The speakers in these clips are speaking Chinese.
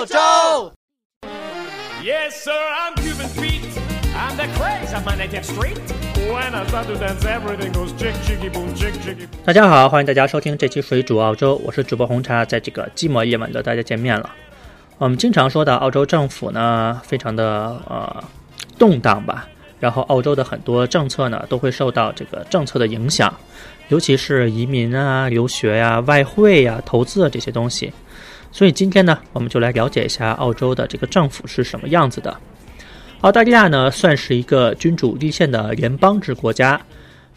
澳洲。Yes, sir, I'm Cuban Pete. I'm the craze of my native street. When I start to dance, everything goes chick, chicky, boom, chick, chicky. 大家好，欢迎大家收听这期水煮澳洲，我是主播红茶，在这个寂寞夜晚的大家见面了。我们经常说的澳洲政府呢，非常的呃动荡吧，然后澳洲的很多政策呢，都会受到这个政策的影响，尤其是移民啊、留学呀、外汇呀、投资啊这些东西。所以今天呢，我们就来了解一下澳洲的这个政府是什么样子的。澳大利亚呢，算是一个君主立宪的联邦制国家。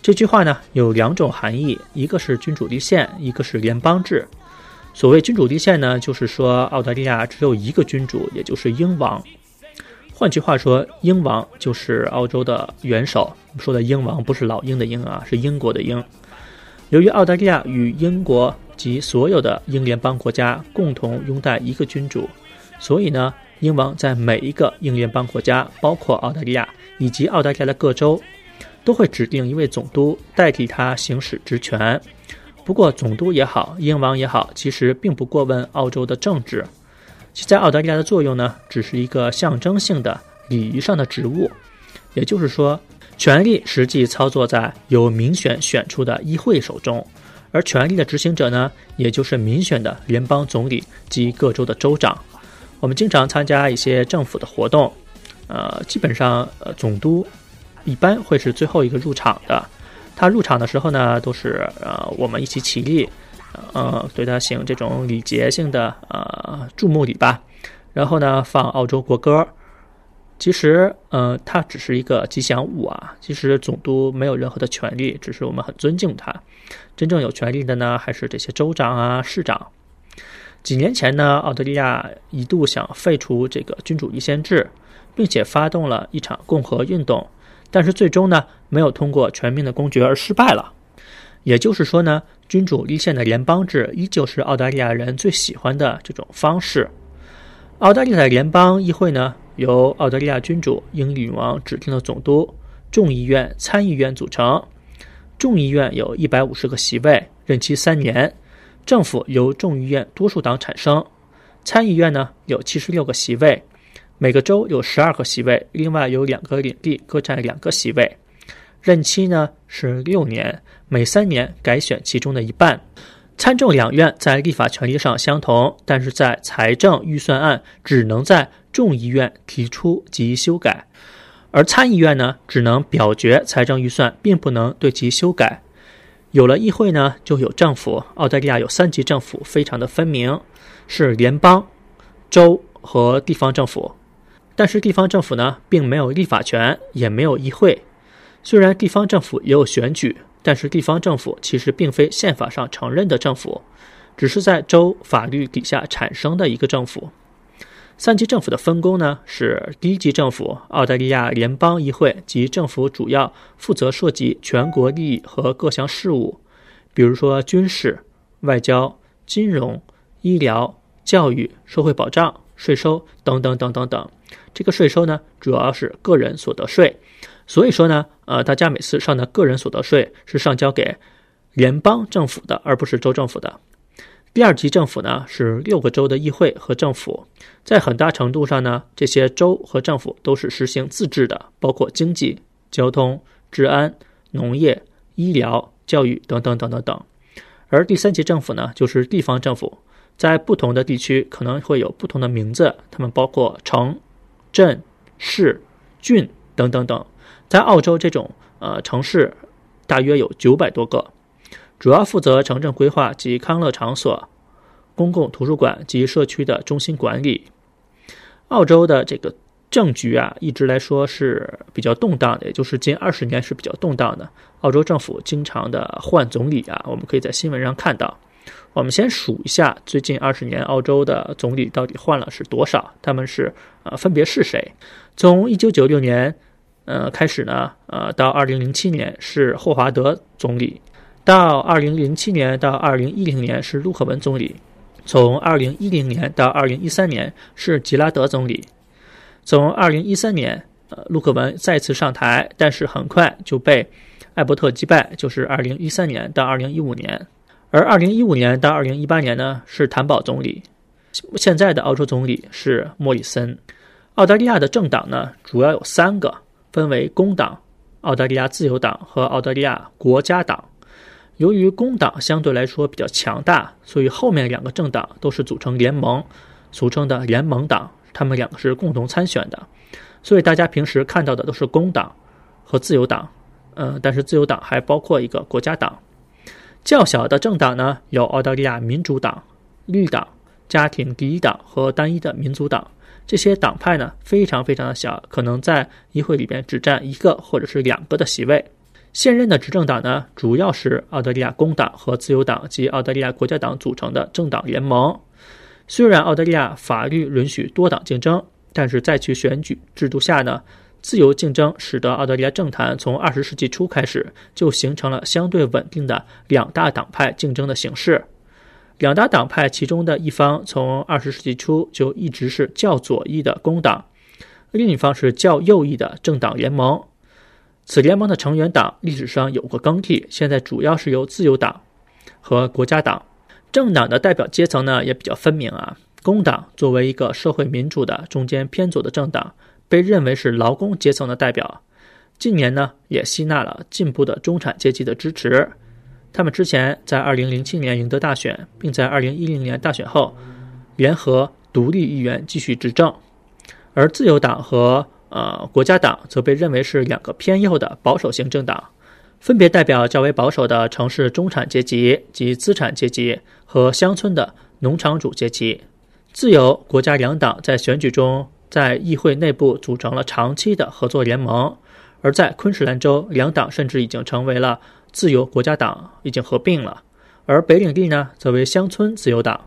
这句话呢有两种含义，一个是君主立宪，一个是联邦制。所谓君主立宪呢，就是说澳大利亚只有一个君主，也就是英王。换句话说，英王就是澳洲的元首。我们说的英王不是老鹰的鹰啊，是英国的英。由于澳大利亚与英国及所有的英联邦国家共同拥戴一个君主，所以呢，英王在每一个英联邦国家，包括澳大利亚以及澳大利亚的各州，都会指定一位总督代替他行使职权。不过，总督也好，英王也好，其实并不过问澳洲的政治，其在澳大利亚的作用呢，只是一个象征性的礼仪上的职务。也就是说，权力实际操作在由民选选出的议会手中，而权力的执行者呢，也就是民选的联邦总理及各州的州长。我们经常参加一些政府的活动，呃，基本上呃，总督一般会是最后一个入场的。他入场的时候呢，都是呃我们一起起立，呃对他行这种礼节性的呃注目礼吧。然后呢，放澳洲国歌。其实，呃，它只是一个吉祥物啊。其实总督没有任何的权利，只是我们很尊敬他。真正有权利的呢，还是这些州长啊、市长。几年前呢，澳大利亚一度想废除这个君主立宪制，并且发动了一场共和运动。但是最终呢，没有通过全民的公决而失败了。也就是说呢，君主立宪的联邦制依旧是澳大利亚人最喜欢的这种方式。澳大利亚的联邦议会呢，由澳大利亚君主英女王指定的总督、众议院、参议院组成。众议院有一百五十个席位，任期三年。政府由众议院多数党产生。参议院呢有七十六个席位。每个州有十二个席位，另外有两个领地各占两个席位，任期呢是六年，每三年改选其中的一半。参众两院在立法权力上相同，但是在财政预算案只能在众议院提出及修改，而参议院呢只能表决财政预算，并不能对其修改。有了议会呢，就有政府。澳大利亚有三级政府，非常的分明，是联邦、州和地方政府。但是地方政府呢，并没有立法权，也没有议会。虽然地方政府也有选举，但是地方政府其实并非宪法上承认的政府，只是在州法律底下产生的一个政府。三级政府的分工呢，是第一级政府澳大利亚联邦议会及政府主要负责涉及全国利益和各项事务，比如说军事、外交、金融、医疗、教育、社会保障、税收等等等等等。这个税收呢，主要是个人所得税，所以说呢，呃，大家每次上的个人所得税是上交给联邦政府的，而不是州政府的。第二级政府呢是六个州的议会和政府，在很大程度上呢，这些州和政府都是实行自治的，包括经济、交通、治安、农业、医疗、教育等等等等等。而第三级政府呢，就是地方政府，在不同的地区可能会有不同的名字，它们包括城。镇、市、郡等等等，在澳洲这种呃城市，大约有九百多个，主要负责城镇规划及康乐场所、公共图书馆及社区的中心管理。澳洲的这个政局啊，一直来说是比较动荡的，也就是近二十年是比较动荡的。澳洲政府经常的换总理啊，我们可以在新闻上看到。我们先数一下最近二十年澳洲的总理到底换了是多少？他们是呃分别是谁？从一九九六年呃开始呢，呃到二零零七年是霍华德总理，到二零零七年到二零一零年是陆克文总理，从二零一零年到二零一三年是吉拉德总理，从二零一三年呃陆克文再次上台，但是很快就被艾伯特击败，就是二零一三年到二零一五年。而二零一五年到二零一八年呢，是谭宝总理；现在的澳洲总理是莫里森。澳大利亚的政党呢，主要有三个，分为工党、澳大利亚自由党和澳大利亚国家党。由于工党相对来说比较强大，所以后面两个政党都是组成联盟，俗称的联盟党。他们两个是共同参选的，所以大家平时看到的都是工党和自由党。嗯，但是自由党还包括一个国家党。较小的政党呢，有澳大利亚民主党、绿党、家庭第一党和单一的民族党。这些党派呢，非常非常的小，可能在议会里边只占一个或者是两个的席位。现任的执政党呢，主要是澳大利亚工党和自由党及澳大利亚国家党组成的政党联盟。虽然澳大利亚法律允许多党竞争，但是在其选举制度下呢，自由竞争使得澳大利亚政坛从二十世纪初开始就形成了相对稳定的两大党派竞争的形式。两大党派其中的一方从二十世纪初就一直是较左翼的工党，另一方是较右翼的政党联盟。此联盟的成员党历史上有过更替，现在主要是由自由党和国家党。政党的代表阶层呢也比较分明啊。工党作为一个社会民主的中间偏左的政党，被认为是劳工阶层的代表。近年呢也吸纳了进步的中产阶级的支持。他们之前在2007年赢得大选，并在2010年大选后联合独立议员继续执政。而自由党和呃，国家党则被认为是两个偏右的保守型政党，分别代表较为保守的城市中产阶级及资产阶级和乡村的农场主阶级。自由国家两党在选举中在议会内部组成了长期的合作联盟，而在昆士兰州，两党甚至已经成为了自由国家党，已经合并了。而北领地呢，则为乡村自由党。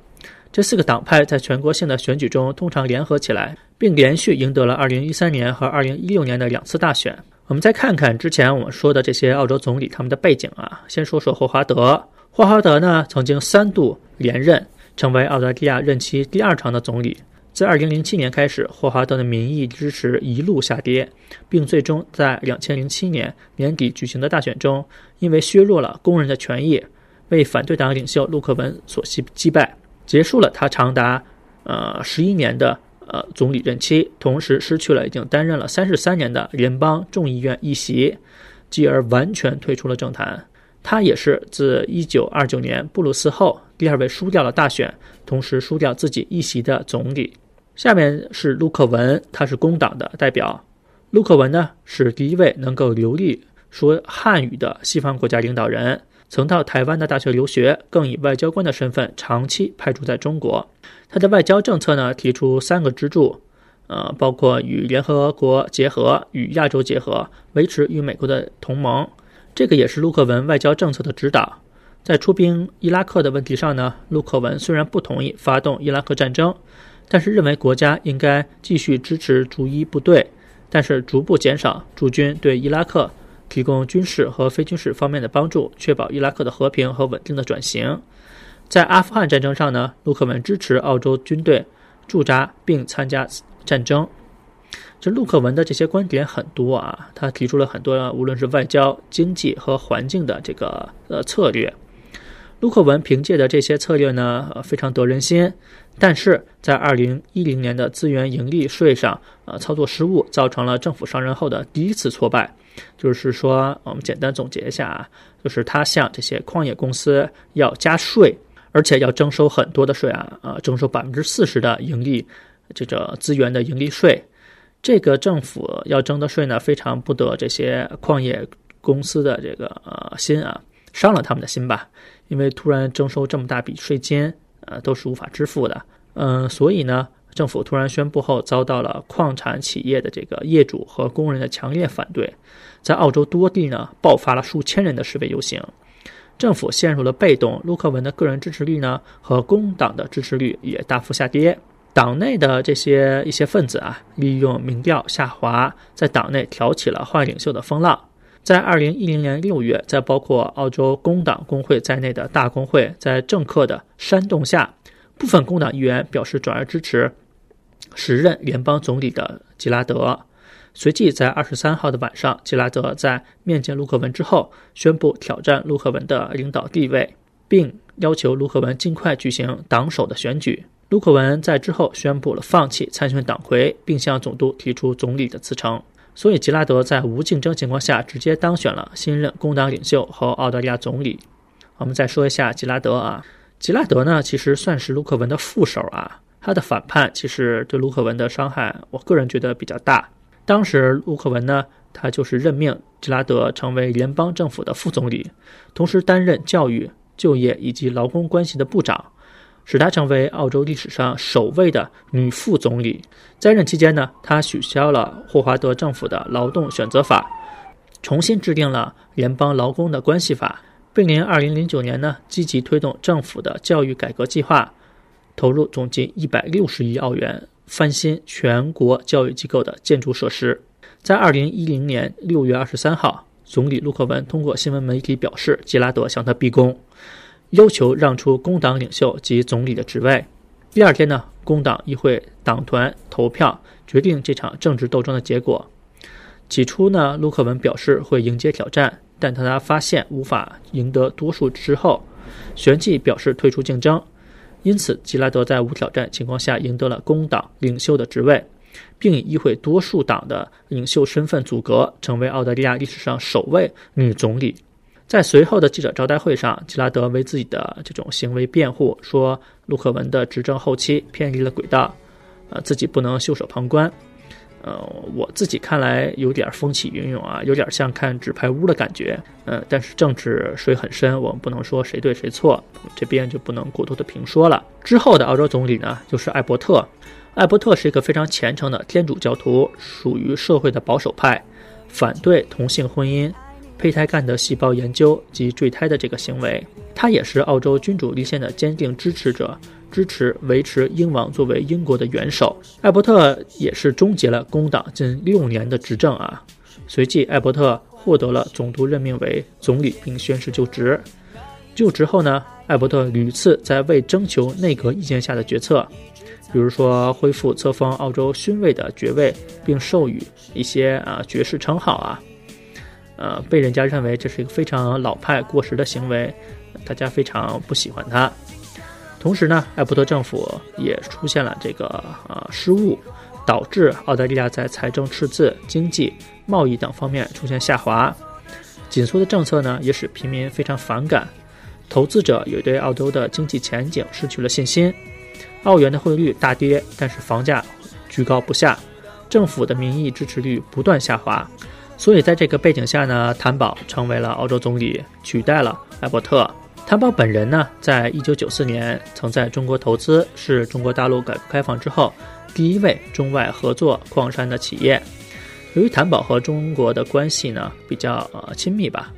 这四个党派在全国性的选举中通常联合起来。并连续赢得了2013年和2016年的两次大选。我们再看看之前我们说的这些澳洲总理他们的背景啊，先说说霍华德。霍华德呢，曾经三度连任，成为澳大利亚任期第二长的总理。自2007年开始，霍华德的民意支持一路下跌，并最终在2007年年底举行的大选中，因为削弱了工人的权益，被反对党领袖陆克文所击击败，结束了他长达呃十一年的。呃，总理任期，同时失去了已经担任了三十三年的联邦众议院议席，继而完全退出了政坛。他也是自一九二九年布鲁斯后第二位输掉了大选，同时输掉自己议席的总理。下面是陆克文，他是工党的代表。陆克文呢，是第一位能够流利说汉语的西方国家领导人。曾到台湾的大学留学，更以外交官的身份长期派驻在中国。他的外交政策呢，提出三个支柱，呃，包括与联合国结合、与亚洲结合、维持与美国的同盟。这个也是陆克文外交政策的指导。在出兵伊拉克的问题上呢，陆克文虽然不同意发动伊拉克战争，但是认为国家应该继续支持驻伊部队，但是逐步减少驻军对伊拉克。提供军事和非军事方面的帮助，确保伊拉克的和平和稳定的转型。在阿富汗战争上呢，陆克文支持澳洲军队驻扎并参加战争。这陆克文的这些观点很多啊，他提出了很多无论是外交、经济和环境的这个呃策略。陆克文凭借的这些策略呢，非常得人心，但是在二零一零年的资源盈利税上，呃，操作失误，造成了政府上任后的第一次挫败。就是说，我们简单总结一下啊，就是他向这些矿业公司要加税，而且要征收很多的税啊，呃，征收百分之四十的盈利这个资源的盈利税。这个政府要征的税呢，非常不得这些矿业公司的这个呃心啊，伤了他们的心吧。因为突然征收这么大笔税金，呃，都是无法支付的。嗯，所以呢，政府突然宣布后，遭到了矿产企业的这个业主和工人的强烈反对，在澳洲多地呢爆发了数千人的示威游行，政府陷入了被动。陆克文的个人支持率呢和工党的支持率也大幅下跌，党内的这些一些分子啊，利用民调下滑，在党内挑起了换领袖的风浪。在二零一零年六月，在包括澳洲工党工会在内的大工会在政客的煽动下，部分工党议员表示转而支持时任联邦总理的吉拉德。随即，在二十三号的晚上，吉拉德在面见陆克文之后，宣布挑战陆克文的领导地位，并要求陆克文尽快举行党首的选举。卢克文在之后宣布了放弃参选党魁，并向总督提出总理的辞呈。所以吉拉德在无竞争情况下直接当选了新任工党领袖和澳大利亚总理。我们再说一下吉拉德啊，吉拉德呢其实算是卢克文的副手啊，他的反叛其实对卢克文的伤害，我个人觉得比较大。当时卢克文呢，他就是任命吉拉德成为联邦政府的副总理，同时担任教育、就业以及劳工关系的部长。使她成为澳洲历史上首位的女副总理。在任期间呢，她取消了霍华德政府的劳动选择法，重新制定了联邦劳工的关系法，并于2009年呢积极推动政府的教育改革计划，投入总计160亿澳元翻新全国教育机构的建筑设施。在2010年6月23号，总理陆克文通过新闻媒体表示，吉拉德向他逼宫。要求让出工党领袖及总理的职位。第二天呢，工党议会党团投票决定这场政治斗争的结果。起初呢，陆克文表示会迎接挑战，但当他发现无法赢得多数之后，旋即表示退出竞争。因此，吉拉德在无挑战情况下赢得了工党领袖的职位，并以议会多数党的领袖身份阻隔，成为澳大利亚历史上首位女总理。在随后的记者招待会上，吉拉德为自己的这种行为辩护，说陆克文的执政后期偏离了轨道，呃，自己不能袖手旁观。呃，我自己看来有点风起云涌啊，有点像看纸牌屋的感觉。呃，但是政治水很深，我们不能说谁对谁错，这边就不能过多的评说了。之后的澳洲总理呢，就是艾伯特。艾伯特是一个非常虔诚的天主教徒，属于社会的保守派，反对同性婚姻。胚胎干的细胞研究及坠胎的这个行为，他也是澳洲君主立宪的坚定支持者，支持维持英王作为英国的元首。艾伯特也是终结了工党近六年的执政啊。随即，艾伯特获得了总督任命为总理，并宣誓就职。就职后呢，艾伯特屡次在未征求内阁意见下的决策，比如说恢复册封澳洲勋位的爵位，并授予一些啊爵士称号啊。呃，被人家认为这是一个非常老派、过时的行为，大家非常不喜欢他。同时呢，艾伯特政府也出现了这个呃失误，导致澳大利亚在财政赤字、经济、贸易等方面出现下滑。紧缩的政策呢，也使平民非常反感，投资者也对澳洲的经济前景失去了信心。澳元的汇率大跌，但是房价居高不下，政府的民意支持率不断下滑。所以，在这个背景下呢，谭宝成为了澳洲总理，取代了艾伯特。谭宝本人呢，在一九九四年曾在中国投资，是中国大陆改革开放之后第一位中外合作矿山的企业。由于谭宝和中国的关系呢比较呃亲密吧，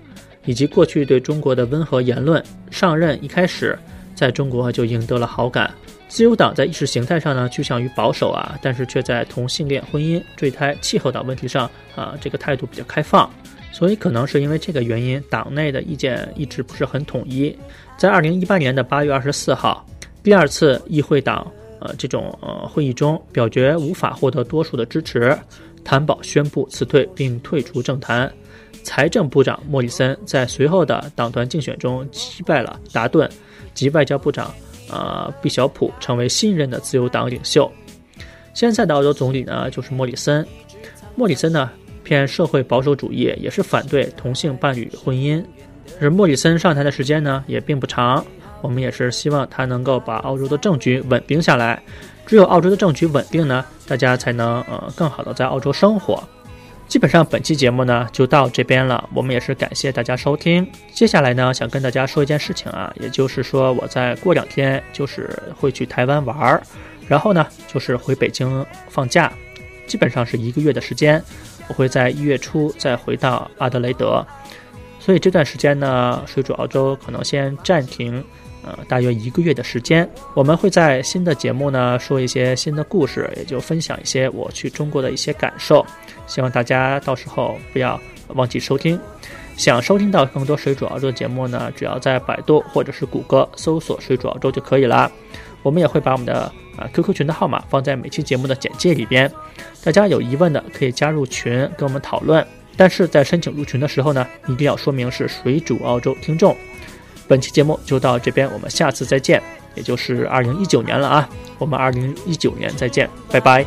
以及过去对中国的温和言论，上任一开始在中国就赢得了好感。自由党在意识形态上呢趋向于保守啊，但是却在同性恋婚姻、坠胎、气候等问题上啊，这个态度比较开放。所以可能是因为这个原因，党内的意见一直不是很统一。在二零一八年的八月二十四号，第二次议会党呃这种呃会议中，表决无法获得多数的支持，谭宝宣布辞退并退出政坛。财政部长莫里森在随后的党团竞选中击败了达顿及外交部长。呃，毕晓普成为新任的自由党领袖。现在的澳洲总理呢，就是莫里森。莫里森呢，偏社会保守主义，也是反对同性伴侣婚姻。而莫里森上台的时间呢，也并不长。我们也是希望他能够把澳洲的政局稳定下来。只有澳洲的政局稳定呢，大家才能呃更好的在澳洲生活。基本上本期节目呢就到这边了，我们也是感谢大家收听。接下来呢，想跟大家说一件事情啊，也就是说我在过两天就是会去台湾玩儿，然后呢就是回北京放假，基本上是一个月的时间。我会在一月初再回到阿德雷德，所以这段时间呢，水煮澳洲可能先暂停。呃，大约一个月的时间，我们会在新的节目呢说一些新的故事，也就分享一些我去中国的一些感受。希望大家到时候不要忘记收听。想收听到更多水煮澳洲的节目呢，只要在百度或者是谷歌搜索“水煮澳洲”就可以了。我们也会把我们的啊 QQ 群的号码放在每期节目的简介里边，大家有疑问的可以加入群跟我们讨论。但是在申请入群的时候呢，一定要说明是水煮澳洲听众。本期节目就到这边，我们下次再见。也就是二零一九年了啊。我们二零一九年再见，拜拜。